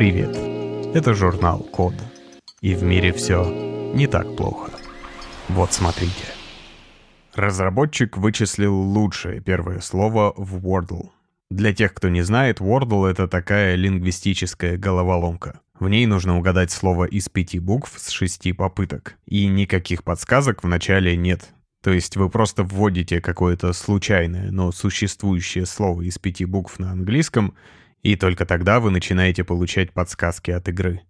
Привет! Это журнал Код. И в мире все не так плохо. Вот смотрите. Разработчик вычислил лучшее первое слово в Wordle. Для тех, кто не знает, Wordle — это такая лингвистическая головоломка. В ней нужно угадать слово из пяти букв с шести попыток. И никаких подсказок в начале нет. То есть вы просто вводите какое-то случайное, но существующее слово из пяти букв на английском, и только тогда вы начинаете получать подсказки от игры.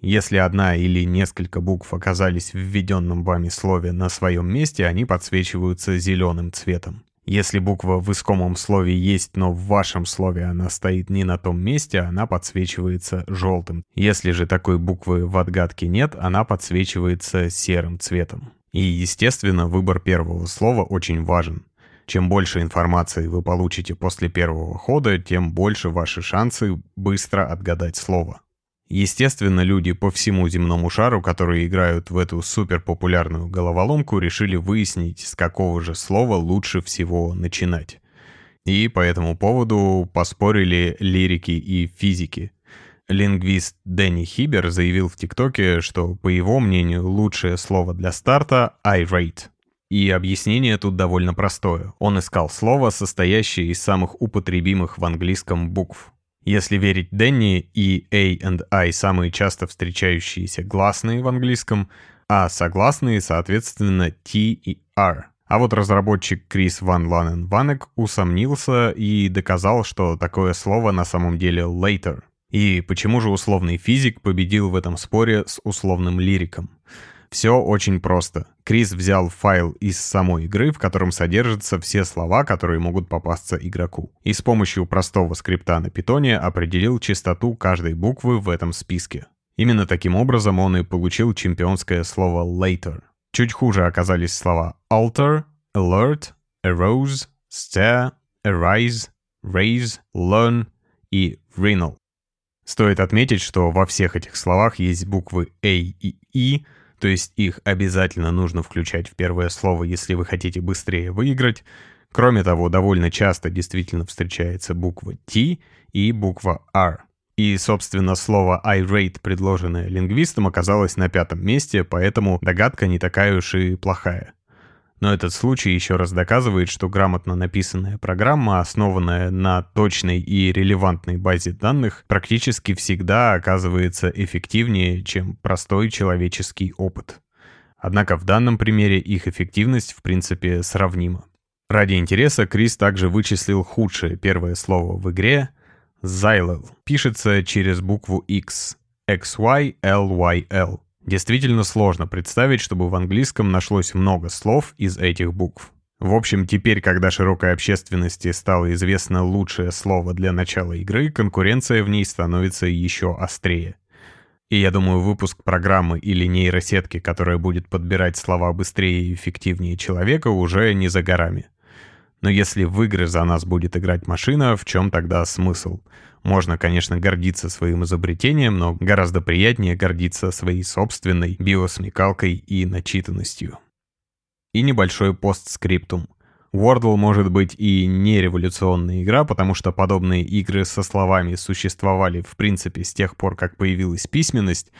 Если одна или несколько букв оказались в введенном вами слове на своем месте, они подсвечиваются зеленым цветом. Если буква в искомом слове есть, но в вашем слове она стоит не на том месте, она подсвечивается желтым. Если же такой буквы в отгадке нет, она подсвечивается серым цветом. И, естественно, выбор первого слова очень важен. Чем больше информации вы получите после первого хода, тем больше ваши шансы быстро отгадать слово. Естественно, люди по всему земному шару, которые играют в эту суперпопулярную головоломку, решили выяснить, с какого же слова лучше всего начинать. И по этому поводу поспорили лирики и физики. Лингвист Дэнни Хибер заявил в ТикТоке, что, по его мнению, лучшее слово для старта — irate. И объяснение тут довольно простое. Он искал слово, состоящее из самых употребимых в английском букв. Если верить Дэнни, и A and I самые часто встречающиеся гласные в английском, а согласные, соответственно, T и R. А вот разработчик Крис Ван Ланен Ванек усомнился и доказал, что такое слово на самом деле later. И почему же условный физик победил в этом споре с условным лириком? Все очень просто. Крис взял файл из самой игры, в котором содержатся все слова, которые могут попасться игроку. И с помощью простого скрипта на питоне определил частоту каждой буквы в этом списке. Именно таким образом он и получил чемпионское слово later. Чуть хуже оказались слова alter, alert, arose, stare, arise, raise, learn и renal. Стоит отметить, что во всех этих словах есть буквы A и E, то есть их обязательно нужно включать в первое слово, если вы хотите быстрее выиграть. Кроме того, довольно часто действительно встречается буква T и буква R. И, собственно, слово irate, предложенное лингвистом, оказалось на пятом месте, поэтому догадка не такая уж и плохая. Но этот случай еще раз доказывает, что грамотно написанная программа, основанная на точной и релевантной базе данных, практически всегда оказывается эффективнее, чем простой человеческий опыт. Однако в данном примере их эффективность в принципе сравнима. Ради интереса Крис также вычислил худшее первое слово в игре — Xylel. Пишется через букву X. X-Y-L-Y-L. Действительно сложно представить, чтобы в английском нашлось много слов из этих букв. В общем, теперь, когда широкой общественности стало известно лучшее слово для начала игры, конкуренция в ней становится еще острее. И я думаю, выпуск программы или нейросетки, которая будет подбирать слова быстрее и эффективнее человека, уже не за горами. Но если в игры за нас будет играть машина, в чем тогда смысл? Можно, конечно, гордиться своим изобретением, но гораздо приятнее гордиться своей собственной биосмекалкой и начитанностью. И небольшой постскриптум. Wordle может быть и не революционная игра, потому что подобные игры со словами существовали в принципе с тех пор, как появилась письменность,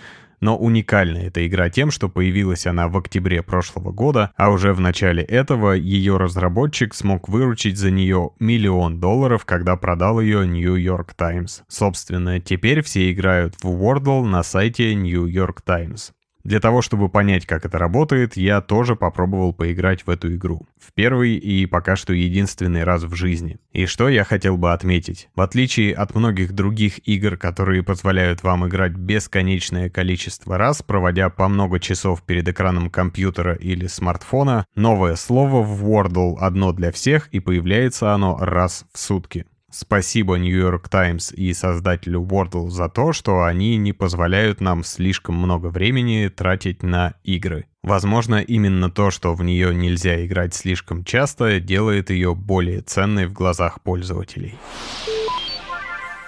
но уникальна эта игра тем, что появилась она в октябре прошлого года, а уже в начале этого ее разработчик смог выручить за нее миллион долларов, когда продал ее New York Times. Собственно, теперь все играют в Wordle на сайте New York Times. Для того, чтобы понять, как это работает, я тоже попробовал поиграть в эту игру. В первый и пока что единственный раз в жизни. И что я хотел бы отметить. В отличие от многих других игр, которые позволяют вам играть бесконечное количество раз, проводя по много часов перед экраном компьютера или смартфона, новое слово в Wordle одно для всех и появляется оно раз в сутки. Спасибо York Times и создателю Wordle за то, что они не позволяют нам слишком много времени тратить на игры. Возможно, именно то, что в нее нельзя играть слишком часто, делает ее более ценной в глазах пользователей.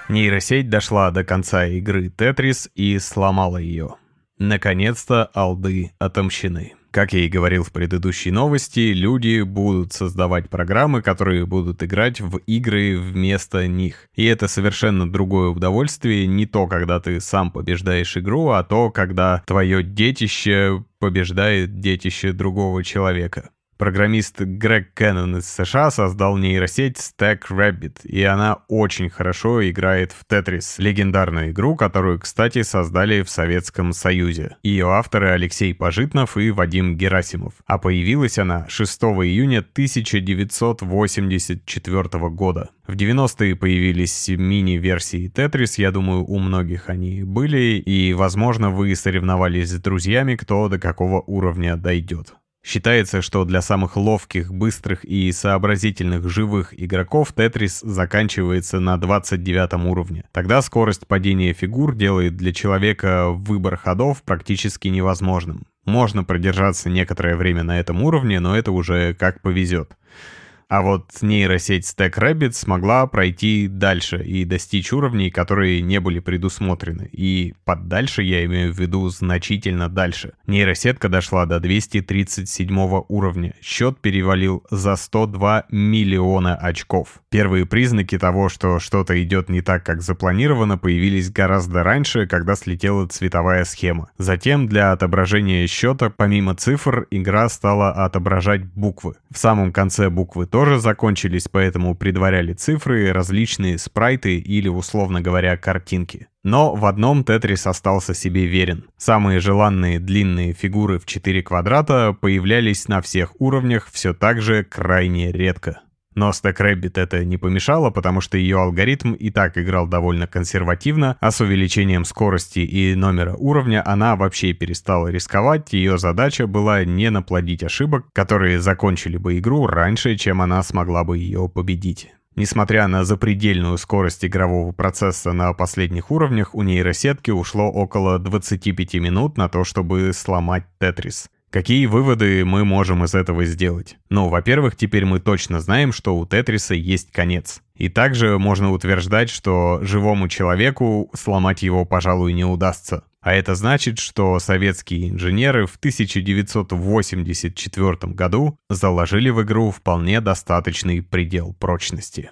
Нейросеть дошла до конца игры Tetris и сломала ее. Наконец-то алды отомщены. Как я и говорил в предыдущей новости, люди будут создавать программы, которые будут играть в игры вместо них. И это совершенно другое удовольствие, не то, когда ты сам побеждаешь игру, а то, когда твое детище побеждает детище другого человека. Программист Грег Кеннон из США создал нейросеть Stack Rabbit, и она очень хорошо играет в Tetris, легендарную игру, которую, кстати, создали в Советском Союзе. Ее авторы Алексей Пожитнов и Вадим Герасимов. А появилась она 6 июня 1984 года. В 90-е появились мини-версии Tetris, я думаю, у многих они были, и, возможно, вы соревновались с друзьями, кто до какого уровня дойдет. Считается, что для самых ловких, быстрых и сообразительных живых игроков Тетрис заканчивается на 29 уровне. Тогда скорость падения фигур делает для человека выбор ходов практически невозможным. Можно продержаться некоторое время на этом уровне, но это уже как повезет. А вот нейросеть StackRabbit смогла пройти дальше и достичь уровней, которые не были предусмотрены. И под дальше я имею в виду значительно дальше. Нейросетка дошла до 237 уровня. Счет перевалил за 102 миллиона очков. Первые признаки того, что что-то идет не так, как запланировано, появились гораздо раньше, когда слетела цветовая схема. Затем для отображения счета, помимо цифр, игра стала отображать буквы. В самом конце буквы тоже закончились, поэтому предваряли цифры, различные спрайты или, условно говоря, картинки. Но в одном Тетрис остался себе верен. Самые желанные длинные фигуры в 4 квадрата появлялись на всех уровнях все так же крайне редко. Но StackRabbit это не помешало, потому что ее алгоритм и так играл довольно консервативно, а с увеличением скорости и номера уровня она вообще перестала рисковать, ее задача была не наплодить ошибок, которые закончили бы игру раньше, чем она смогла бы ее победить. Несмотря на запредельную скорость игрового процесса на последних уровнях, у нейросетки ушло около 25 минут на то, чтобы сломать Тетрис. Какие выводы мы можем из этого сделать? Ну, во-первых, теперь мы точно знаем, что у Тетриса есть конец. И также можно утверждать, что живому человеку сломать его, пожалуй, не удастся. А это значит, что советские инженеры в 1984 году заложили в игру вполне достаточный предел прочности.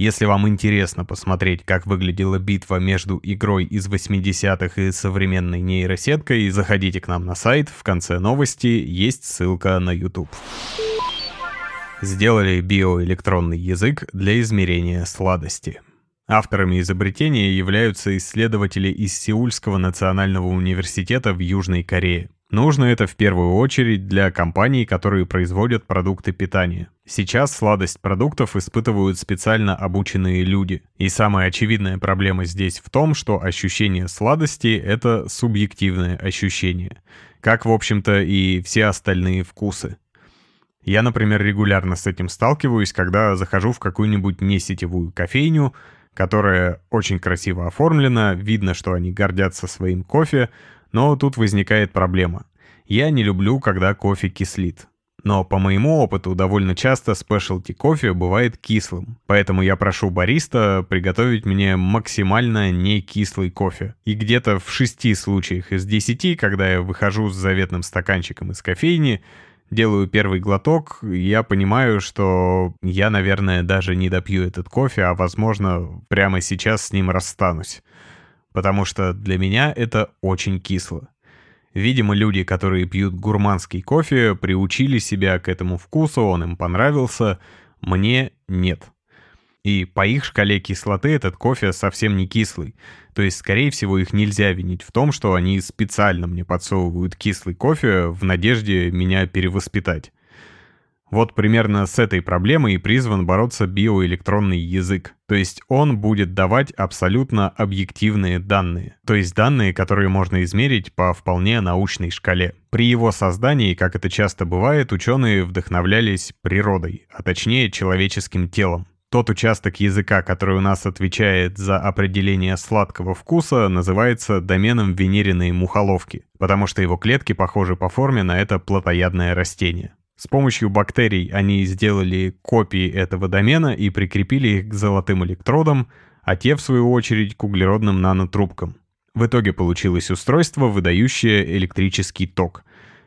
Если вам интересно посмотреть, как выглядела битва между игрой из 80-х и современной нейросеткой, заходите к нам на сайт, в конце новости есть ссылка на YouTube. Сделали биоэлектронный язык для измерения сладости. Авторами изобретения являются исследователи из Сеульского национального университета в Южной Корее. Нужно это в первую очередь для компаний, которые производят продукты питания. Сейчас сладость продуктов испытывают специально обученные люди. И самая очевидная проблема здесь в том, что ощущение сладости — это субъективное ощущение. Как, в общем-то, и все остальные вкусы. Я, например, регулярно с этим сталкиваюсь, когда захожу в какую-нибудь несетевую кофейню, которая очень красиво оформлена, видно, что они гордятся своим кофе, но тут возникает проблема. Я не люблю, когда кофе кислит. Но по моему опыту довольно часто спешлти кофе бывает кислым, поэтому я прошу бариста приготовить мне максимально не кислый кофе. И где-то в шести случаях из десяти, когда я выхожу с заветным стаканчиком из кофейни, делаю первый глоток, я понимаю, что я, наверное, даже не допью этот кофе, а, возможно, прямо сейчас с ним расстанусь потому что для меня это очень кисло. Видимо, люди, которые пьют гурманский кофе, приучили себя к этому вкусу, он им понравился, мне нет. И по их шкале кислоты этот кофе совсем не кислый. То есть, скорее всего, их нельзя винить в том, что они специально мне подсовывают кислый кофе в надежде меня перевоспитать. Вот примерно с этой проблемой и призван бороться биоэлектронный язык. То есть он будет давать абсолютно объективные данные. То есть данные, которые можно измерить по вполне научной шкале. При его создании, как это часто бывает, ученые вдохновлялись природой, а точнее человеческим телом. Тот участок языка, который у нас отвечает за определение сладкого вкуса, называется доменом венериной мухоловки, потому что его клетки похожи по форме на это плотоядное растение. С помощью бактерий они сделали копии этого домена и прикрепили их к золотым электродам, а те, в свою очередь, к углеродным нанотрубкам. В итоге получилось устройство, выдающее электрический ток.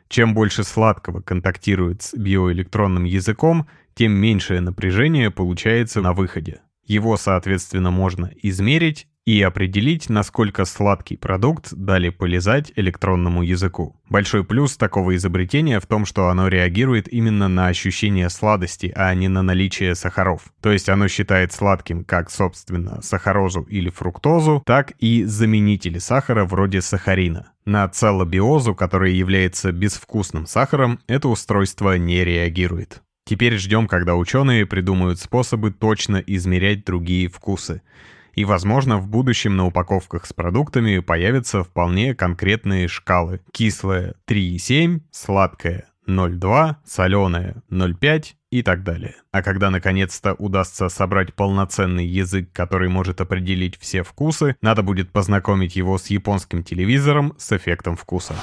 Чем больше сладкого контактирует с биоэлектронным языком, тем меньшее напряжение получается на выходе. Его, соответственно, можно измерить и определить, насколько сладкий продукт дали полезать электронному языку. Большой плюс такого изобретения в том, что оно реагирует именно на ощущение сладости, а не на наличие сахаров. То есть оно считает сладким как, собственно, сахарозу или фруктозу, так и заменители сахара вроде сахарина. На целобиозу, который является безвкусным сахаром, это устройство не реагирует. Теперь ждем, когда ученые придумают способы точно измерять другие вкусы. И, возможно, в будущем на упаковках с продуктами появятся вполне конкретные шкалы. Кислое 3,7, сладкое 0,2, соленое 0,5 и так далее. А когда наконец-то удастся собрать полноценный язык, который может определить все вкусы, надо будет познакомить его с японским телевизором с эффектом вкуса.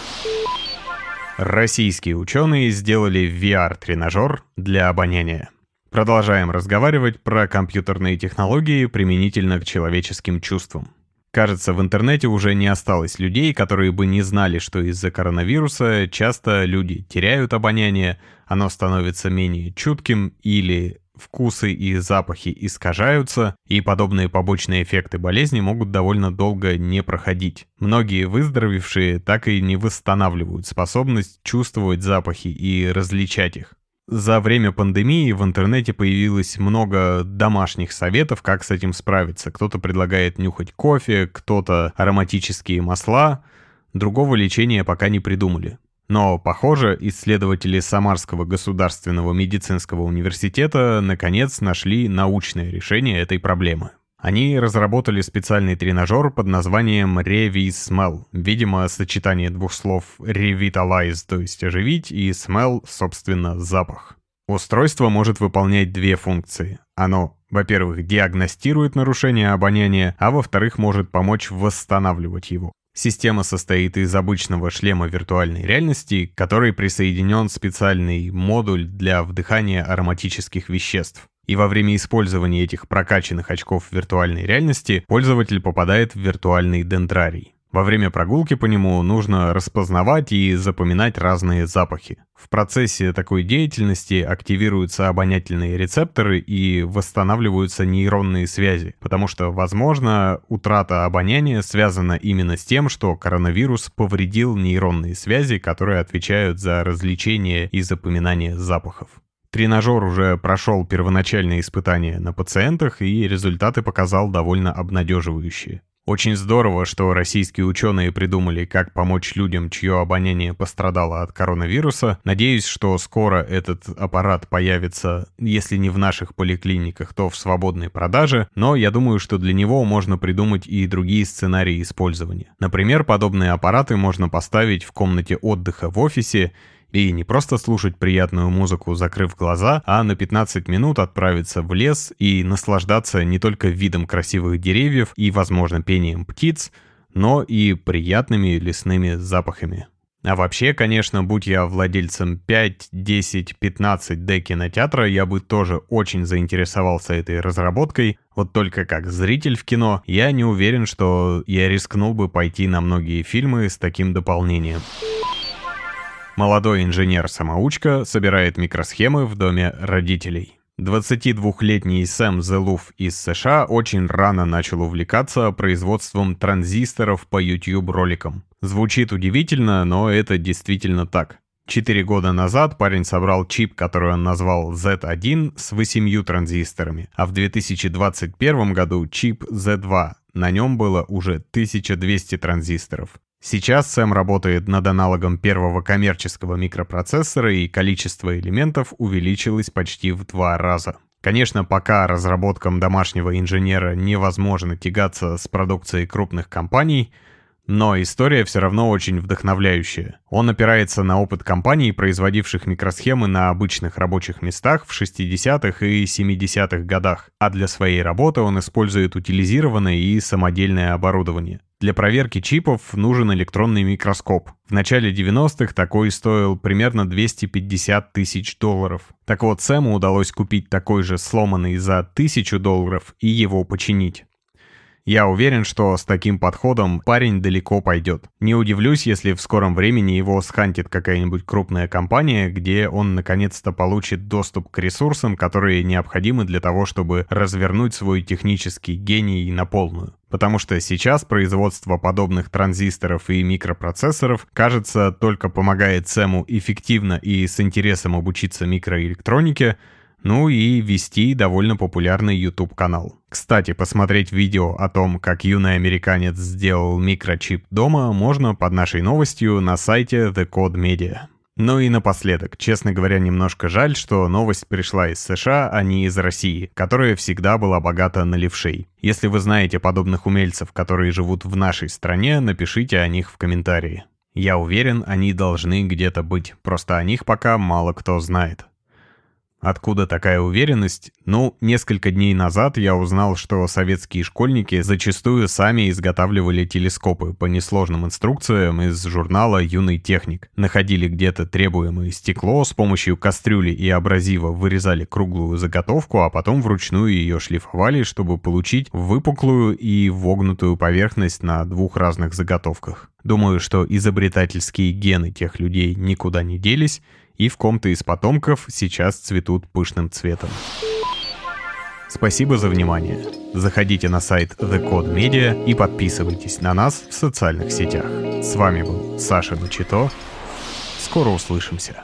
Российские ученые сделали VR-тренажер для обоняния. Продолжаем разговаривать про компьютерные технологии применительно к человеческим чувствам. Кажется, в интернете уже не осталось людей, которые бы не знали, что из-за коронавируса часто люди теряют обоняние, оно становится менее чутким или вкусы и запахи искажаются, и подобные побочные эффекты болезни могут довольно долго не проходить. Многие выздоровевшие так и не восстанавливают способность чувствовать запахи и различать их. За время пандемии в интернете появилось много домашних советов, как с этим справиться. Кто-то предлагает нюхать кофе, кто-то ароматические масла. Другого лечения пока не придумали. Но, похоже, исследователи Самарского государственного медицинского университета наконец нашли научное решение этой проблемы. Они разработали специальный тренажер под названием Revi-Smell. Видимо, сочетание двух слов revitalize, то есть оживить, и smell, собственно, запах. Устройство может выполнять две функции. Оно, во-первых, диагностирует нарушение обоняния, а во-вторых, может помочь восстанавливать его. Система состоит из обычного шлема виртуальной реальности, к которой присоединен специальный модуль для вдыхания ароматических веществ. И во время использования этих прокачанных очков виртуальной реальности пользователь попадает в виртуальный дендрарий. Во время прогулки по нему нужно распознавать и запоминать разные запахи. В процессе такой деятельности активируются обонятельные рецепторы и восстанавливаются нейронные связи, потому что, возможно, утрата обоняния связана именно с тем, что коронавирус повредил нейронные связи, которые отвечают за развлечение и запоминание запахов. Тренажер уже прошел первоначальные испытания на пациентах и результаты показал довольно обнадеживающие. Очень здорово, что российские ученые придумали, как помочь людям, чье обоняние пострадало от коронавируса. Надеюсь, что скоро этот аппарат появится, если не в наших поликлиниках, то в свободной продаже, но я думаю, что для него можно придумать и другие сценарии использования. Например, подобные аппараты можно поставить в комнате отдыха в офисе и не просто слушать приятную музыку, закрыв глаза, а на 15 минут отправиться в лес и наслаждаться не только видом красивых деревьев и, возможно, пением птиц, но и приятными лесными запахами. А вообще, конечно, будь я владельцем 5, 10, 15 D кинотеатра, я бы тоже очень заинтересовался этой разработкой. Вот только как зритель в кино, я не уверен, что я рискнул бы пойти на многие фильмы с таким дополнением. Молодой инженер-самоучка собирает микросхемы в доме родителей. 22-летний Сэм Зелуф из США очень рано начал увлекаться производством транзисторов по YouTube-роликам. Звучит удивительно, но это действительно так. Четыре года назад парень собрал чип, который он назвал Z1 с восемью транзисторами, а в 2021 году чип Z2. На нем было уже 1200 транзисторов. Сейчас Сэм работает над аналогом первого коммерческого микропроцессора, и количество элементов увеличилось почти в два раза. Конечно, пока разработкам домашнего инженера невозможно тягаться с продукцией крупных компаний, но история все равно очень вдохновляющая. Он опирается на опыт компаний, производивших микросхемы на обычных рабочих местах в 60-х и 70-х годах, а для своей работы он использует утилизированное и самодельное оборудование. Для проверки чипов нужен электронный микроскоп. В начале 90-х такой стоил примерно 250 тысяч долларов. Так вот, Сэму удалось купить такой же сломанный за 1000 долларов и его починить. Я уверен, что с таким подходом парень далеко пойдет. Не удивлюсь, если в скором времени его схантит какая-нибудь крупная компания, где он наконец-то получит доступ к ресурсам, которые необходимы для того, чтобы развернуть свой технический гений на полную. Потому что сейчас производство подобных транзисторов и микропроцессоров, кажется, только помогает Сэму эффективно и с интересом обучиться микроэлектронике, ну и вести довольно популярный YouTube-канал. Кстати, посмотреть видео о том, как юный американец сделал микрочип дома, можно под нашей новостью на сайте The Code Media. Ну и напоследок, честно говоря, немножко жаль, что новость пришла из США, а не из России, которая всегда была богата на левшей. Если вы знаете подобных умельцев, которые живут в нашей стране, напишите о них в комментарии. Я уверен, они должны где-то быть, просто о них пока мало кто знает. Откуда такая уверенность? Ну, несколько дней назад я узнал, что советские школьники зачастую сами изготавливали телескопы по несложным инструкциям из журнала «Юный техник». Находили где-то требуемое стекло, с помощью кастрюли и абразива вырезали круглую заготовку, а потом вручную ее шлифовали, чтобы получить выпуклую и вогнутую поверхность на двух разных заготовках. Думаю, что изобретательские гены тех людей никуда не делись, и в ком-то из потомков сейчас цветут пышным цветом. Спасибо за внимание. Заходите на сайт The Code Media и подписывайтесь на нас в социальных сетях. С вами был Саша Начито. Скоро услышимся.